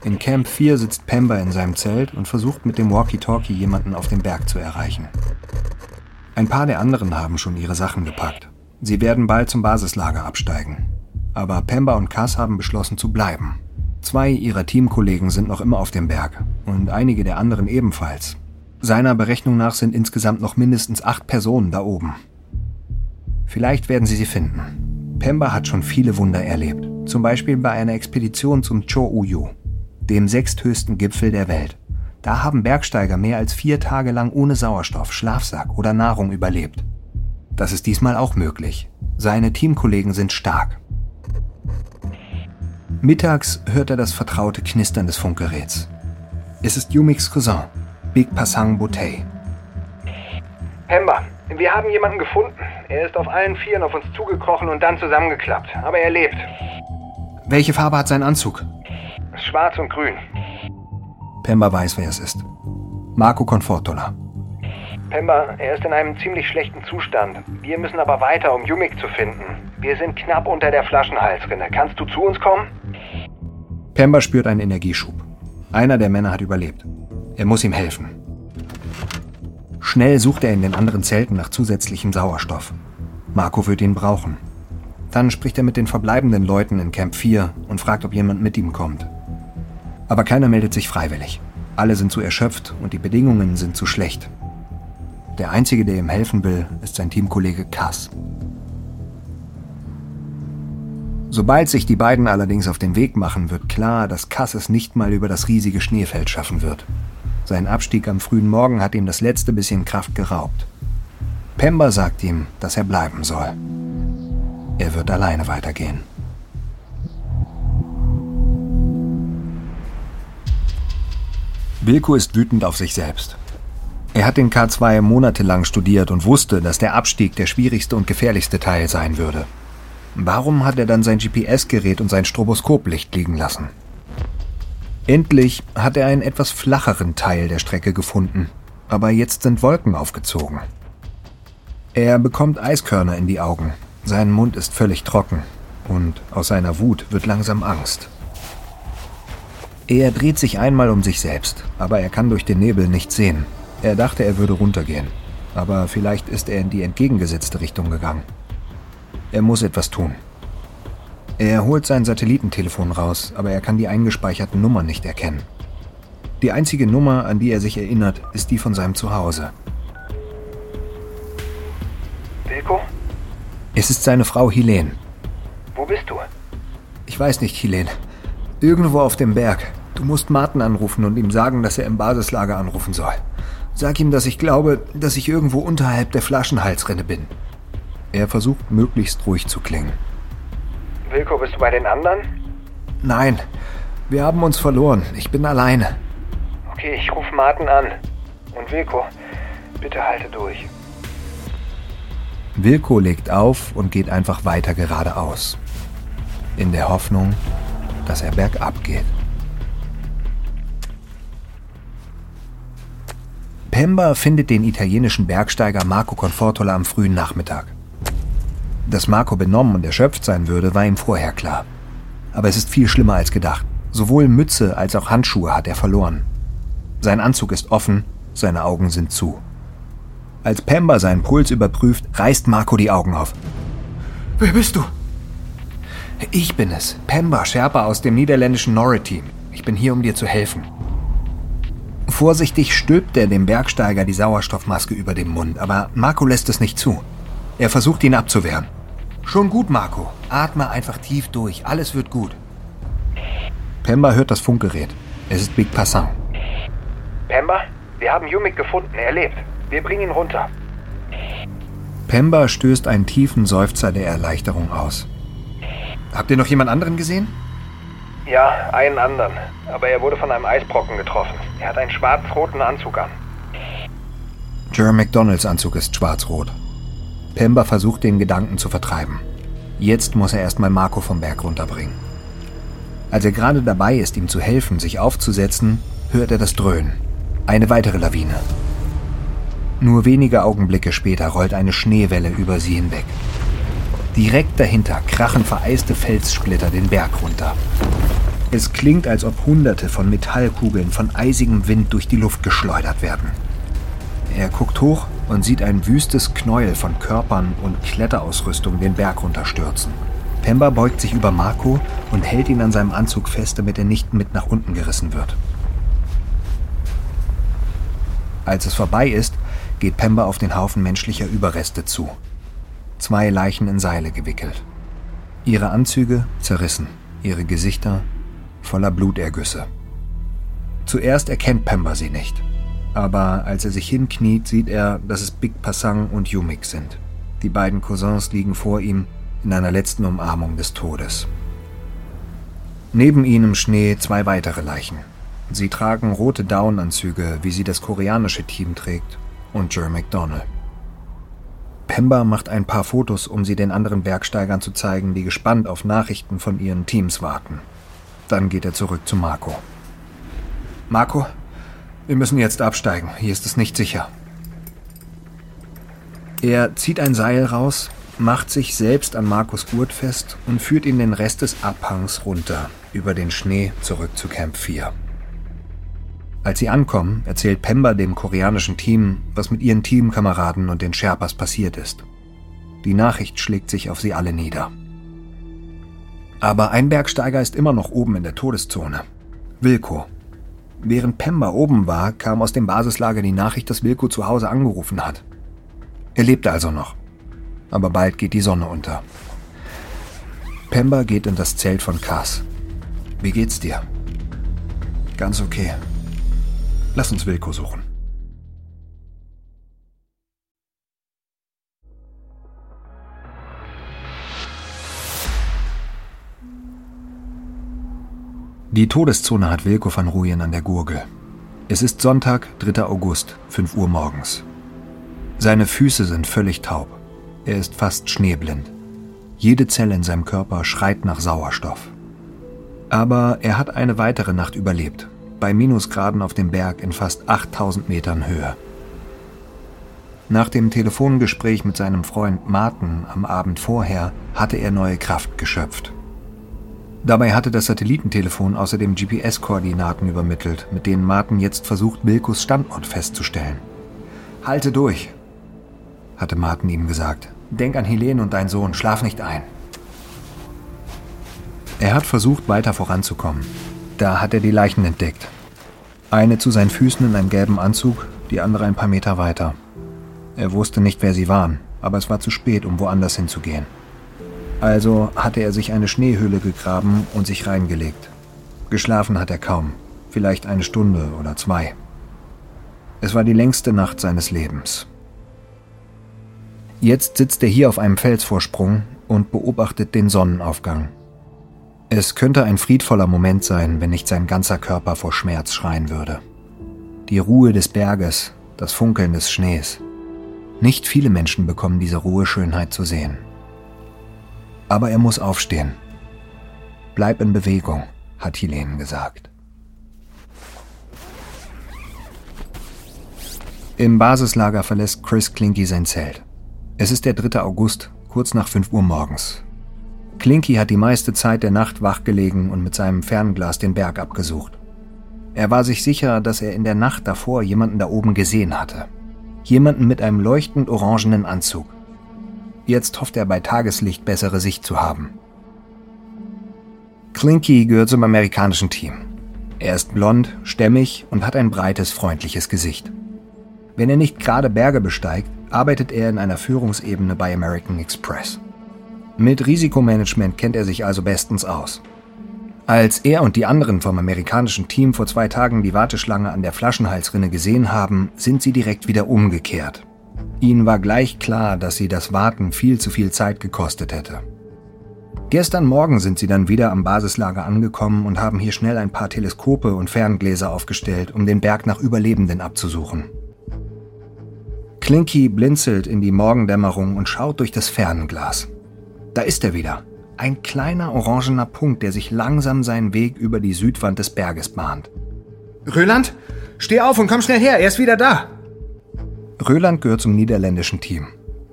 In Camp 4 sitzt Pemba in seinem Zelt und versucht mit dem Walkie-Talkie jemanden auf dem Berg zu erreichen. Ein paar der anderen haben schon ihre Sachen gepackt. Sie werden bald zum Basislager absteigen. Aber Pemba und Cass haben beschlossen zu bleiben. Zwei ihrer Teamkollegen sind noch immer auf dem Berg und einige der anderen ebenfalls. Seiner Berechnung nach sind insgesamt noch mindestens acht Personen da oben. Vielleicht werden sie sie finden. Pemba hat schon viele Wunder erlebt. Zum Beispiel bei einer Expedition zum Cho-Uyu, dem sechsthöchsten Gipfel der Welt. Da haben Bergsteiger mehr als vier Tage lang ohne Sauerstoff, Schlafsack oder Nahrung überlebt. Das ist diesmal auch möglich. Seine Teamkollegen sind stark. Mittags hört er das vertraute Knistern des Funkgeräts. Es ist Yumiks Cousin, Big Pasang Botei. Pemba, wir haben jemanden gefunden. Er ist auf allen Vieren auf uns zugekrochen und dann zusammengeklappt. Aber er lebt. Welche Farbe hat sein Anzug? Schwarz und grün. Pemba weiß, wer es ist. Marco Confortola. Pemba, er ist in einem ziemlich schlechten Zustand. Wir müssen aber weiter, um Yumik zu finden. Wir sind knapp unter der Flaschenhalsrinne. Kannst du zu uns kommen? Pemba spürt einen Energieschub. Einer der Männer hat überlebt. Er muss ihm helfen. Schnell sucht er in den anderen Zelten nach zusätzlichem Sauerstoff. Marco wird ihn brauchen. Dann spricht er mit den verbleibenden Leuten in Camp 4 und fragt, ob jemand mit ihm kommt. Aber keiner meldet sich freiwillig. Alle sind zu erschöpft und die Bedingungen sind zu schlecht. Der Einzige, der ihm helfen will, ist sein Teamkollege Cass. Sobald sich die beiden allerdings auf den Weg machen, wird klar, dass Cass es nicht mal über das riesige Schneefeld schaffen wird. Sein Abstieg am frühen Morgen hat ihm das letzte bisschen Kraft geraubt. Pemba sagt ihm, dass er bleiben soll. Er wird alleine weitergehen. Wilko ist wütend auf sich selbst. Er hat den K2 monatelang studiert und wusste, dass der Abstieg der schwierigste und gefährlichste Teil sein würde. Warum hat er dann sein GPS-Gerät und sein Stroboskoplicht liegen lassen? Endlich hat er einen etwas flacheren Teil der Strecke gefunden, aber jetzt sind Wolken aufgezogen. Er bekommt Eiskörner in die Augen, sein Mund ist völlig trocken und aus seiner Wut wird langsam Angst. Er dreht sich einmal um sich selbst, aber er kann durch den Nebel nichts sehen. Er dachte, er würde runtergehen, aber vielleicht ist er in die entgegengesetzte Richtung gegangen. Er muss etwas tun. Er holt sein Satellitentelefon raus, aber er kann die eingespeicherte Nummer nicht erkennen. Die einzige Nummer, an die er sich erinnert, ist die von seinem Zuhause. Wilko? Es ist seine Frau Helene. Wo bist du? Ich weiß nicht, Helene. Irgendwo auf dem Berg. Du musst Martin anrufen und ihm sagen, dass er im Basislager anrufen soll. Sag ihm, dass ich glaube, dass ich irgendwo unterhalb der Flaschenhalsrinne bin. Er versucht möglichst ruhig zu klingen. Wilko, bist du bei den anderen? Nein, wir haben uns verloren. Ich bin alleine. Okay, ich rufe Martin an. Und Wilko, bitte halte durch. Wilko legt auf und geht einfach weiter geradeaus. In der Hoffnung, dass er bergab geht. Pemba findet den italienischen Bergsteiger Marco Confortola am frühen Nachmittag. Dass Marco benommen und erschöpft sein würde, war ihm vorher klar. Aber es ist viel schlimmer als gedacht. Sowohl Mütze als auch Handschuhe hat er verloren. Sein Anzug ist offen, seine Augen sind zu. Als Pemba seinen Puls überprüft, reißt Marco die Augen auf. Wer bist du? Ich bin es, Pemba, Sherpa aus dem niederländischen Norre-Team. Ich bin hier, um dir zu helfen. Vorsichtig stülpt er dem Bergsteiger die Sauerstoffmaske über dem Mund, aber Marco lässt es nicht zu. Er versucht ihn abzuwehren. Schon gut, Marco. Atme einfach tief durch. Alles wird gut. Pemba hört das Funkgerät. Es ist Big Passant. Pemba, wir haben Yumik gefunden. Er lebt. Wir bringen ihn runter. Pemba stößt einen tiefen Seufzer der Erleichterung aus. Habt ihr noch jemand anderen gesehen? Ja, einen anderen. Aber er wurde von einem Eisbrocken getroffen. Er hat einen schwarz-roten Anzug an. Jerry McDonalds Anzug ist schwarz-rot. Pemba versucht, den Gedanken zu vertreiben. Jetzt muss er erstmal Marco vom Berg runterbringen. Als er gerade dabei ist, ihm zu helfen, sich aufzusetzen, hört er das Dröhnen. Eine weitere Lawine. Nur wenige Augenblicke später rollt eine Schneewelle über sie hinweg. Direkt dahinter krachen vereiste Felssplitter den Berg runter. Es klingt, als ob Hunderte von Metallkugeln von eisigem Wind durch die Luft geschleudert werden. Er guckt hoch und sieht ein wüstes Knäuel von Körpern und Kletterausrüstung den Berg runterstürzen. Pemba beugt sich über Marco und hält ihn an seinem Anzug fest, damit er nicht mit nach unten gerissen wird. Als es vorbei ist, geht Pemba auf den Haufen menschlicher Überreste zu. Zwei Leichen in Seile gewickelt. Ihre Anzüge zerrissen, ihre Gesichter voller Blutergüsse. Zuerst erkennt Pemba sie nicht aber als er sich hinkniet, sieht er, dass es Big Passang und Yumik sind. Die beiden Cousins liegen vor ihm in einer letzten Umarmung des Todes. Neben ihnen im Schnee zwei weitere Leichen. Sie tragen rote Down-Anzüge, wie sie das koreanische Team trägt, und Jer McDonald. Pemba macht ein paar Fotos, um sie den anderen Bergsteigern zu zeigen, die gespannt auf Nachrichten von ihren Teams warten. Dann geht er zurück zu Marco. Marco, wir müssen jetzt absteigen. Hier ist es nicht sicher. Er zieht ein Seil raus, macht sich selbst an Markus Gurt fest und führt ihn den Rest des Abhangs runter, über den Schnee zurück zu Camp 4. Als sie ankommen, erzählt Pemba dem koreanischen Team, was mit ihren Teamkameraden und den Sherpas passiert ist. Die Nachricht schlägt sich auf sie alle nieder. Aber ein Bergsteiger ist immer noch oben in der Todeszone. Wilko, Während Pemba oben war, kam aus dem Basislager die Nachricht, dass Wilko zu Hause angerufen hat. Er lebte also noch. Aber bald geht die Sonne unter. Pemba geht in das Zelt von Cass. Wie geht's dir? Ganz okay. Lass uns Wilko suchen. Die Todeszone hat Wilko van Rooyen an der Gurgel. Es ist Sonntag, 3. August, 5 Uhr morgens. Seine Füße sind völlig taub. Er ist fast schneeblind. Jede Zelle in seinem Körper schreit nach Sauerstoff. Aber er hat eine weitere Nacht überlebt, bei Minusgraden auf dem Berg in fast 8000 Metern Höhe. Nach dem Telefongespräch mit seinem Freund Martin am Abend vorher hatte er neue Kraft geschöpft. Dabei hatte das Satellitentelefon außerdem GPS-Koordinaten übermittelt, mit denen Martin jetzt versucht, Milkos Standort festzustellen. Halte durch, hatte Martin ihm gesagt. Denk an Helene und deinen Sohn, schlaf nicht ein. Er hat versucht, weiter voranzukommen. Da hat er die Leichen entdeckt. Eine zu seinen Füßen in einem gelben Anzug, die andere ein paar Meter weiter. Er wusste nicht, wer sie waren, aber es war zu spät, um woanders hinzugehen. Also hatte er sich eine Schneehöhle gegraben und sich reingelegt. Geschlafen hat er kaum, vielleicht eine Stunde oder zwei. Es war die längste Nacht seines Lebens. Jetzt sitzt er hier auf einem Felsvorsprung und beobachtet den Sonnenaufgang. Es könnte ein friedvoller Moment sein, wenn nicht sein ganzer Körper vor Schmerz schreien würde. Die Ruhe des Berges, das Funkeln des Schnees. Nicht viele Menschen bekommen diese Ruheschönheit zu sehen. Aber er muss aufstehen. Bleib in Bewegung, hat Helene gesagt. Im Basislager verlässt Chris Klinky sein Zelt. Es ist der 3. August, kurz nach 5 Uhr morgens. Klinky hat die meiste Zeit der Nacht wachgelegen und mit seinem Fernglas den Berg abgesucht. Er war sich sicher, dass er in der Nacht davor jemanden da oben gesehen hatte. Jemanden mit einem leuchtend orangenen Anzug. Jetzt hofft er bei Tageslicht bessere Sicht zu haben. Klinky gehört zum amerikanischen Team. Er ist blond, stämmig und hat ein breites, freundliches Gesicht. Wenn er nicht gerade Berge besteigt, arbeitet er in einer Führungsebene bei American Express. Mit Risikomanagement kennt er sich also bestens aus. Als er und die anderen vom amerikanischen Team vor zwei Tagen die Warteschlange an der Flaschenhalsrinne gesehen haben, sind sie direkt wieder umgekehrt. Ihnen war gleich klar, dass sie das Warten viel zu viel Zeit gekostet hätte. Gestern Morgen sind sie dann wieder am Basislager angekommen und haben hier schnell ein paar Teleskope und Ferngläser aufgestellt, um den Berg nach Überlebenden abzusuchen. Klinky blinzelt in die Morgendämmerung und schaut durch das Fernglas. Da ist er wieder. Ein kleiner orangener Punkt, der sich langsam seinen Weg über die Südwand des Berges bahnt. Röland, steh auf und komm schnell her, er ist wieder da. Röland gehört zum niederländischen Team.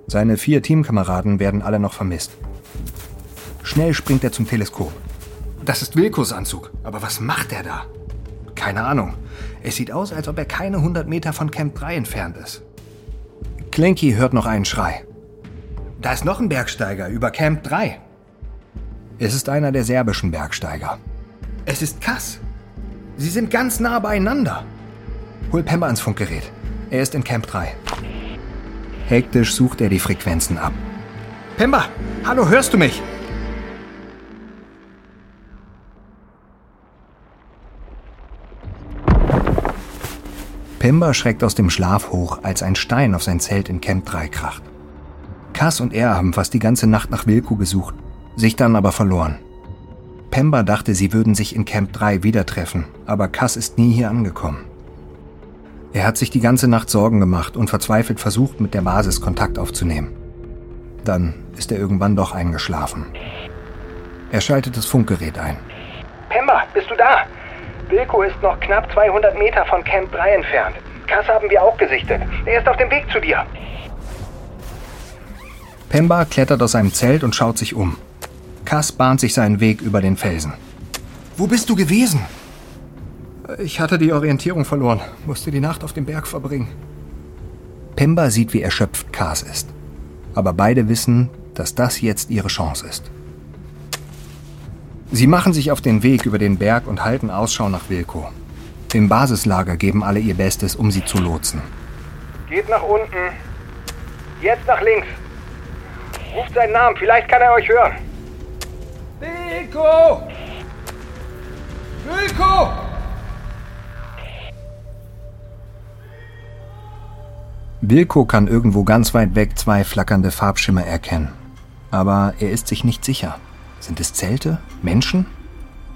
Seine vier Teamkameraden werden alle noch vermisst. Schnell springt er zum Teleskop. Das ist Wilkos Anzug. Aber was macht er da? Keine Ahnung. Es sieht aus, als ob er keine 100 Meter von Camp 3 entfernt ist. Klinky hört noch einen Schrei. Da ist noch ein Bergsteiger über Camp 3. Es ist einer der serbischen Bergsteiger. Es ist Kass. Sie sind ganz nah beieinander. Hol Pemba ans Funkgerät. Er ist in Camp 3. Hektisch sucht er die Frequenzen ab. Pemba, hallo, hörst du mich? Pemba schreckt aus dem Schlaf hoch, als ein Stein auf sein Zelt in Camp 3 kracht. Cass und er haben fast die ganze Nacht nach Wilko gesucht, sich dann aber verloren. Pemba dachte, sie würden sich in Camp 3 wieder treffen, aber Cass ist nie hier angekommen. Er hat sich die ganze Nacht Sorgen gemacht und verzweifelt versucht, mit der Basis Kontakt aufzunehmen. Dann ist er irgendwann doch eingeschlafen. Er schaltet das Funkgerät ein. Pemba, bist du da? Wilko ist noch knapp 200 Meter von Camp 3 entfernt. Kass haben wir auch gesichtet. Er ist auf dem Weg zu dir. Pemba klettert aus seinem Zelt und schaut sich um. Kass bahnt sich seinen Weg über den Felsen. Wo bist du gewesen? Ich hatte die Orientierung verloren, musste die Nacht auf dem Berg verbringen. Pemba sieht, wie erschöpft Kass ist. Aber beide wissen, dass das jetzt ihre Chance ist. Sie machen sich auf den Weg über den Berg und halten Ausschau nach Wilko. Im Basislager geben alle ihr Bestes, um sie zu lotsen. Geht nach unten. Jetzt nach links. Ruft seinen Namen, vielleicht kann er euch hören. Wilko! Wilko! Wilko kann irgendwo ganz weit weg zwei flackernde Farbschimmer erkennen. Aber er ist sich nicht sicher. Sind es Zelte? Menschen?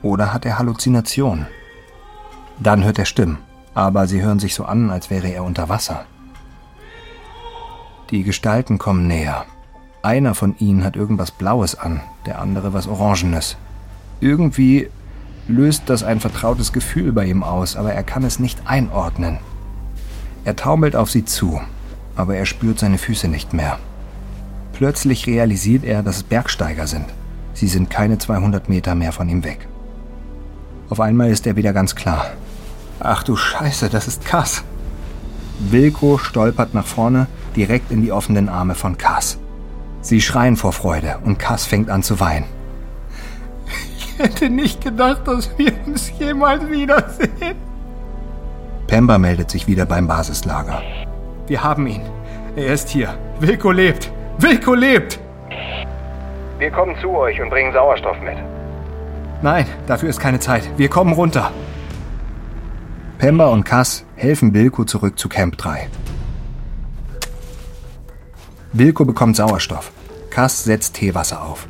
Oder hat er Halluzinationen? Dann hört er Stimmen, aber sie hören sich so an, als wäre er unter Wasser. Die Gestalten kommen näher. Einer von ihnen hat irgendwas Blaues an, der andere was Orangenes. Irgendwie löst das ein vertrautes Gefühl bei ihm aus, aber er kann es nicht einordnen. Er taumelt auf sie zu, aber er spürt seine Füße nicht mehr. Plötzlich realisiert er, dass es Bergsteiger sind. Sie sind keine 200 Meter mehr von ihm weg. Auf einmal ist er wieder ganz klar. Ach du Scheiße, das ist Kass. Wilko stolpert nach vorne, direkt in die offenen Arme von Kass. Sie schreien vor Freude und Kass fängt an zu weinen. Ich hätte nicht gedacht, dass wir uns jemals wiedersehen. Pemba meldet sich wieder beim Basislager. Wir haben ihn. Er ist hier. Wilko lebt. Wilko lebt! Wir kommen zu euch und bringen Sauerstoff mit. Nein, dafür ist keine Zeit. Wir kommen runter. Pemba und Cass helfen Wilko zurück zu Camp 3. Wilko bekommt Sauerstoff. Cass setzt Teewasser auf.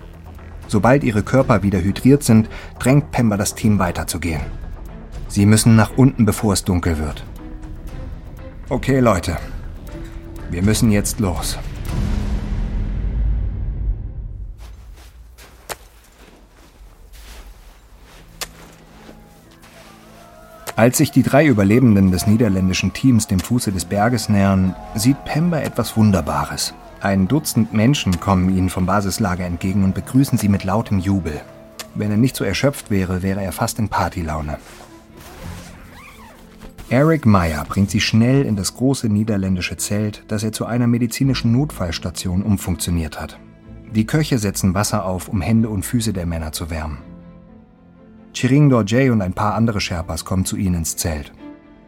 Sobald ihre Körper wieder hydriert sind, drängt Pemba das Team weiterzugehen. Sie müssen nach unten, bevor es dunkel wird. Okay, Leute. Wir müssen jetzt los. Als sich die drei Überlebenden des niederländischen Teams dem Fuße des Berges nähern, sieht Pemba etwas Wunderbares. Ein Dutzend Menschen kommen ihnen vom Basislager entgegen und begrüßen sie mit lautem Jubel. Wenn er nicht so erschöpft wäre, wäre er fast in Partylaune. Eric Meyer bringt sie schnell in das große niederländische Zelt, das er zu einer medizinischen Notfallstation umfunktioniert hat. Die Köche setzen Wasser auf, um Hände und Füße der Männer zu wärmen. Chiring Dorjay und ein paar andere Sherpas kommen zu ihnen ins Zelt.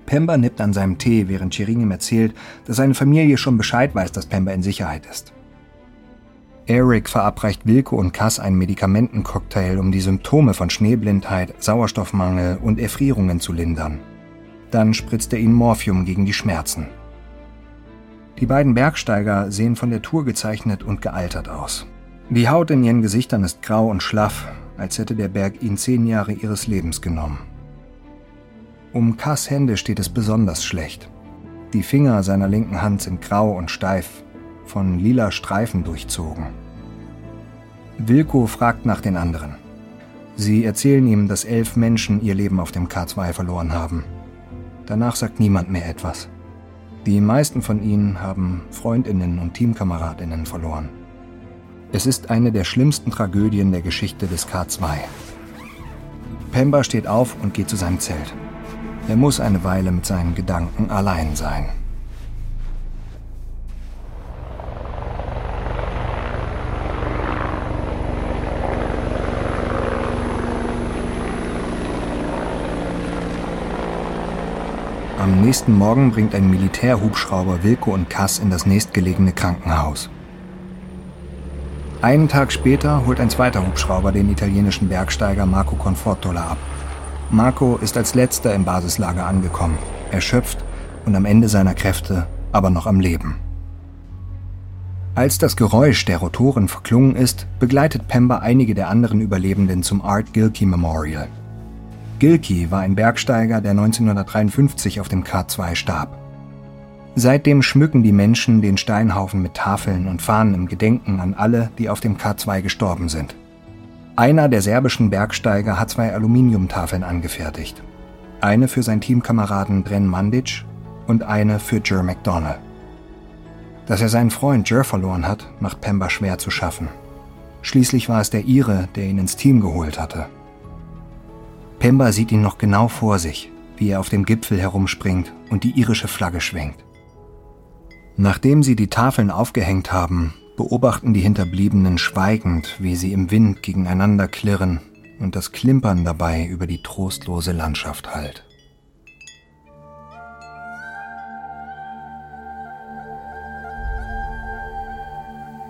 Pemba nippt an seinem Tee, während Chiring ihm erzählt, dass seine Familie schon Bescheid weiß, dass Pemba in Sicherheit ist. Eric verabreicht Wilko und Cass einen Medikamentencocktail, um die Symptome von Schneeblindheit, Sauerstoffmangel und Erfrierungen zu lindern. Dann spritzt er ihnen Morphium gegen die Schmerzen. Die beiden Bergsteiger sehen von der Tour gezeichnet und gealtert aus. Die Haut in ihren Gesichtern ist grau und schlaff, als hätte der Berg ihnen zehn Jahre ihres Lebens genommen. Um Kass Hände steht es besonders schlecht. Die Finger seiner linken Hand sind grau und steif, von lila Streifen durchzogen. Wilko fragt nach den anderen. Sie erzählen ihm, dass elf Menschen ihr Leben auf dem K2 verloren haben. Danach sagt niemand mehr etwas. Die meisten von ihnen haben Freundinnen und Teamkameradinnen verloren. Es ist eine der schlimmsten Tragödien der Geschichte des K2. Pemba steht auf und geht zu seinem Zelt. Er muss eine Weile mit seinen Gedanken allein sein. Am nächsten Morgen bringt ein Militärhubschrauber Wilko und Kass in das nächstgelegene Krankenhaus. Einen Tag später holt ein zweiter Hubschrauber den italienischen Bergsteiger Marco Confortola ab. Marco ist als letzter im Basislager angekommen, erschöpft und am Ende seiner Kräfte, aber noch am Leben. Als das Geräusch der Rotoren verklungen ist, begleitet Pemba einige der anderen Überlebenden zum Art Gilkey Memorial. Gilkey war ein Bergsteiger, der 1953 auf dem K2 starb. Seitdem schmücken die Menschen den Steinhaufen mit Tafeln und Fahnen im Gedenken an alle, die auf dem K2 gestorben sind. Einer der serbischen Bergsteiger hat zwei Aluminiumtafeln angefertigt. Eine für seinen Teamkameraden Bren Mandic und eine für Jer McDonnell. Dass er seinen Freund Jer verloren hat, macht Pemba schwer zu schaffen. Schließlich war es der Ire, der ihn ins Team geholt hatte. Pemba sieht ihn noch genau vor sich, wie er auf dem Gipfel herumspringt und die irische Flagge schwenkt. Nachdem sie die Tafeln aufgehängt haben, beobachten die Hinterbliebenen schweigend, wie sie im Wind gegeneinander klirren und das Klimpern dabei über die trostlose Landschaft hallt.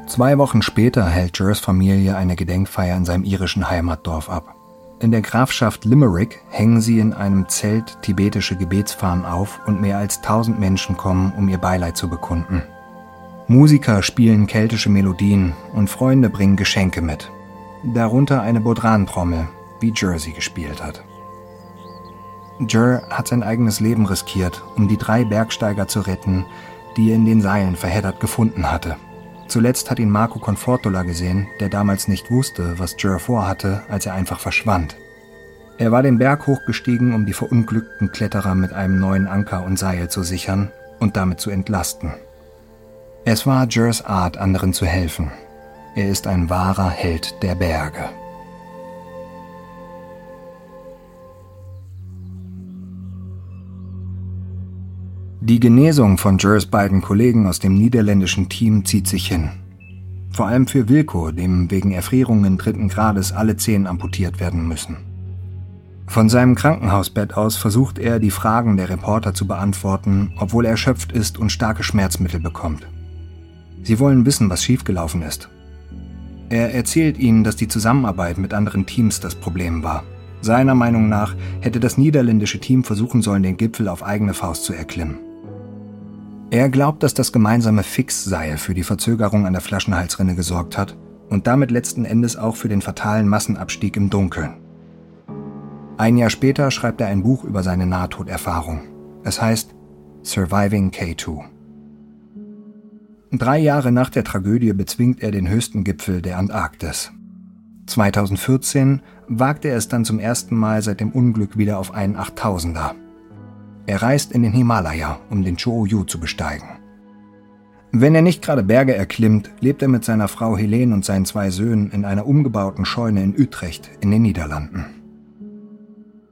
Zwei Wochen später hält Jers Familie eine Gedenkfeier in seinem irischen Heimatdorf ab. In der Grafschaft Limerick hängen sie in einem Zelt tibetische Gebetsfahnen auf und mehr als tausend Menschen kommen, um ihr Beileid zu bekunden. Musiker spielen keltische Melodien und Freunde bringen Geschenke mit. Darunter eine Bodran-Trommel, wie Jersey gespielt hat. Jer hat sein eigenes Leben riskiert, um die drei Bergsteiger zu retten, die er in den Seilen verheddert gefunden hatte. Zuletzt hat ihn Marco Confortola gesehen, der damals nicht wusste, was Jer vorhatte, als er einfach verschwand. Er war den Berg hochgestiegen, um die verunglückten Kletterer mit einem neuen Anker und Seil zu sichern und damit zu entlasten. Es war Jers Art, anderen zu helfen. Er ist ein wahrer Held der Berge. Die Genesung von Jers beiden Kollegen aus dem niederländischen Team zieht sich hin. Vor allem für Wilko, dem wegen Erfrierungen dritten Grades alle Zehen amputiert werden müssen. Von seinem Krankenhausbett aus versucht er, die Fragen der Reporter zu beantworten, obwohl er erschöpft ist und starke Schmerzmittel bekommt. Sie wollen wissen, was schiefgelaufen ist. Er erzählt ihnen, dass die Zusammenarbeit mit anderen Teams das Problem war. Seiner Meinung nach hätte das niederländische Team versuchen sollen, den Gipfel auf eigene Faust zu erklimmen. Er glaubt, dass das gemeinsame Fixseil für die Verzögerung an der Flaschenhalsrinne gesorgt hat und damit letzten Endes auch für den fatalen Massenabstieg im Dunkeln. Ein Jahr später schreibt er ein Buch über seine Nahtoderfahrung. Es heißt Surviving K2. Drei Jahre nach der Tragödie bezwingt er den höchsten Gipfel der Antarktis. 2014 wagte er es dann zum ersten Mal seit dem Unglück wieder auf einen 8000er. Er reist in den Himalaya, um den Cho-Yu zu besteigen. Wenn er nicht gerade Berge erklimmt, lebt er mit seiner Frau Helene und seinen zwei Söhnen in einer umgebauten Scheune in Utrecht in den Niederlanden.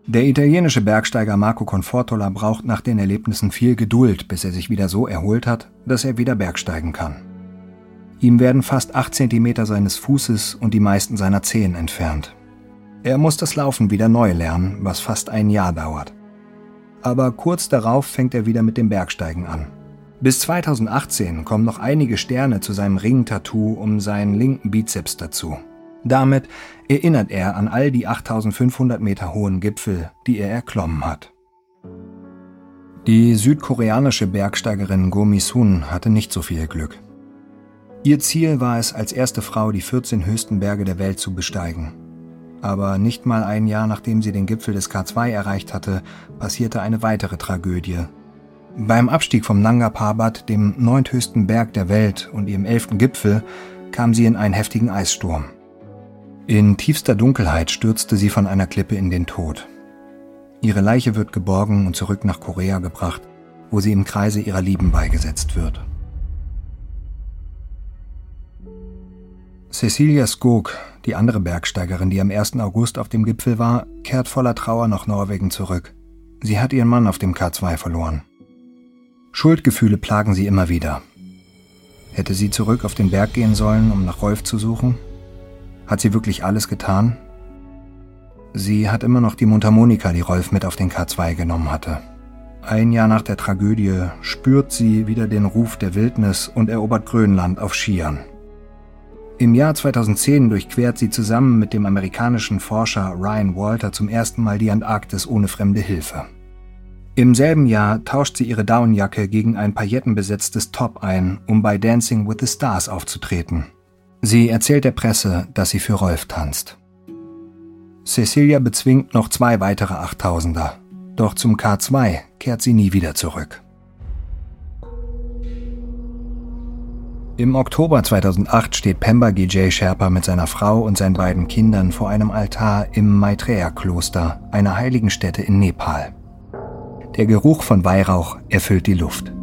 Der italienische Bergsteiger Marco Confortola braucht nach den Erlebnissen viel Geduld, bis er sich wieder so erholt hat, dass er wieder bergsteigen kann. Ihm werden fast 8 cm seines Fußes und die meisten seiner Zehen entfernt. Er muss das Laufen wieder neu lernen, was fast ein Jahr dauert. Aber kurz darauf fängt er wieder mit dem Bergsteigen an. Bis 2018 kommen noch einige Sterne zu seinem Ringtattoo um seinen linken Bizeps dazu. Damit erinnert er an all die 8500 Meter hohen Gipfel, die er erklommen hat. Die südkoreanische Bergsteigerin Go Mi-sun hatte nicht so viel Glück. Ihr Ziel war es, als erste Frau die 14 höchsten Berge der Welt zu besteigen. Aber nicht mal ein Jahr nachdem sie den Gipfel des K2 erreicht hatte, passierte eine weitere Tragödie. Beim Abstieg vom Nanga Parbat, dem neunthöchsten Berg der Welt und ihrem elften Gipfel, kam sie in einen heftigen Eissturm. In tiefster Dunkelheit stürzte sie von einer Klippe in den Tod. Ihre Leiche wird geborgen und zurück nach Korea gebracht, wo sie im Kreise ihrer Lieben beigesetzt wird. Cecilia Skog, die andere Bergsteigerin, die am 1. August auf dem Gipfel war, kehrt voller Trauer nach Norwegen zurück. Sie hat ihren Mann auf dem K2 verloren. Schuldgefühle plagen sie immer wieder. Hätte sie zurück auf den Berg gehen sollen, um nach Rolf zu suchen? Hat sie wirklich alles getan? Sie hat immer noch die Mundharmonika, die Rolf mit auf den K2 genommen hatte. Ein Jahr nach der Tragödie spürt sie wieder den Ruf der Wildnis und erobert Grönland auf Skiern. Im Jahr 2010 durchquert sie zusammen mit dem amerikanischen Forscher Ryan Walter zum ersten Mal die Antarktis ohne fremde Hilfe. Im selben Jahr tauscht sie ihre Downjacke gegen ein paillettenbesetztes Top ein, um bei Dancing with the Stars aufzutreten. Sie erzählt der Presse, dass sie für Rolf tanzt. Cecilia bezwingt noch zwei weitere Achttausender, doch zum K2 kehrt sie nie wieder zurück. Im Oktober 2008 steht Pemba Gijay Sherpa mit seiner Frau und seinen beiden Kindern vor einem Altar im Maitreya-Kloster, einer heiligen Stätte in Nepal. Der Geruch von Weihrauch erfüllt die Luft.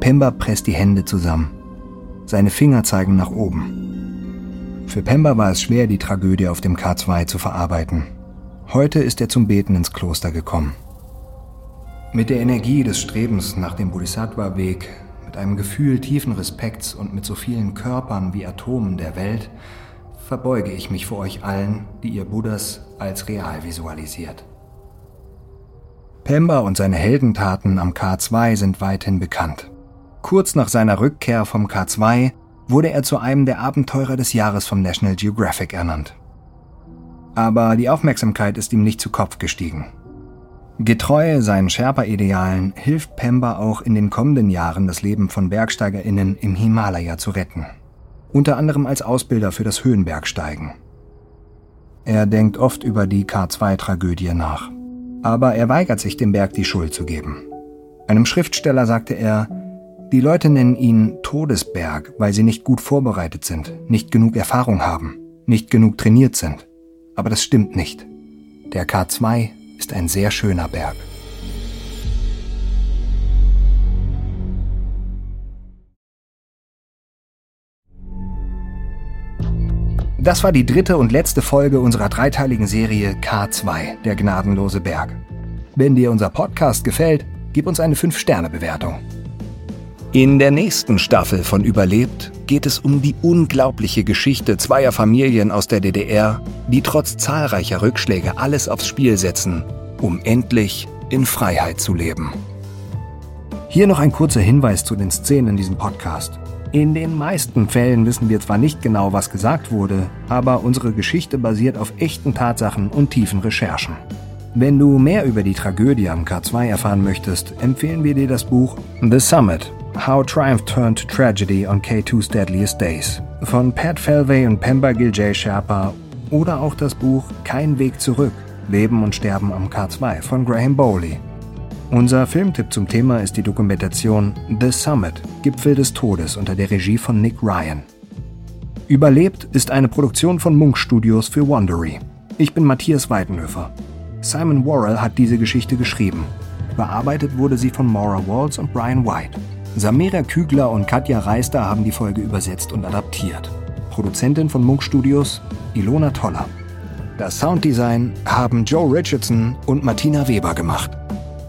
Pemba presst die Hände zusammen. Seine Finger zeigen nach oben. Für Pemba war es schwer, die Tragödie auf dem K2 zu verarbeiten. Heute ist er zum Beten ins Kloster gekommen. Mit der Energie des Strebens nach dem Bodhisattva-Weg, mit einem Gefühl tiefen Respekts und mit so vielen Körpern wie Atomen der Welt, verbeuge ich mich vor euch allen, die ihr Buddhas als real visualisiert. Pemba und seine Heldentaten am K2 sind weithin bekannt. Kurz nach seiner Rückkehr vom K2 wurde er zu einem der Abenteurer des Jahres vom National Geographic ernannt. Aber die Aufmerksamkeit ist ihm nicht zu Kopf gestiegen. Getreu seinen Sherpa-Idealen hilft Pemba auch in den kommenden Jahren das Leben von BergsteigerInnen im Himalaya zu retten. Unter anderem als Ausbilder für das Höhenbergsteigen. Er denkt oft über die K2-Tragödie nach. Aber er weigert sich, dem Berg die Schuld zu geben. Einem Schriftsteller sagte er, die Leute nennen ihn Todesberg, weil sie nicht gut vorbereitet sind, nicht genug Erfahrung haben, nicht genug trainiert sind. Aber das stimmt nicht. Der K2 ist ein sehr schöner Berg. Das war die dritte und letzte Folge unserer dreiteiligen Serie K2, der gnadenlose Berg. Wenn dir unser Podcast gefällt, gib uns eine 5-Sterne-Bewertung. In der nächsten Staffel von Überlebt geht es um die unglaubliche Geschichte zweier Familien aus der DDR, die trotz zahlreicher Rückschläge alles aufs Spiel setzen, um endlich in Freiheit zu leben. Hier noch ein kurzer Hinweis zu den Szenen in diesem Podcast. In den meisten Fällen wissen wir zwar nicht genau, was gesagt wurde, aber unsere Geschichte basiert auf echten Tatsachen und tiefen Recherchen. Wenn du mehr über die Tragödie am K2 erfahren möchtest, empfehlen wir dir das Buch The Summit How Triumph Turned Tragedy on K2's Deadliest Days von Pat Felvey und Pemba Giljay Sherpa oder auch das Buch Kein Weg zurück Leben und Sterben am K2 von Graham Bowley. Unser Filmtipp zum Thema ist die Dokumentation The Summit Gipfel des Todes unter der Regie von Nick Ryan. Überlebt ist eine Produktion von Munk Studios für Wandery. Ich bin Matthias Weidenhöfer. Simon Worrell hat diese Geschichte geschrieben. Bearbeitet wurde sie von Maura Walls und Brian White. Samira Kügler und Katja Reister haben die Folge übersetzt und adaptiert. Produzentin von Munk Studios Ilona Toller. Das Sounddesign haben Joe Richardson und Martina Weber gemacht.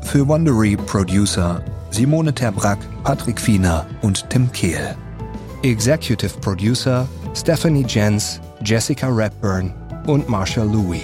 Für Wondery Producer Simone Terbrack, Patrick Fiener und Tim Kehl. Executive Producer Stephanie Jens, Jessica Redburn und Marshall Louis.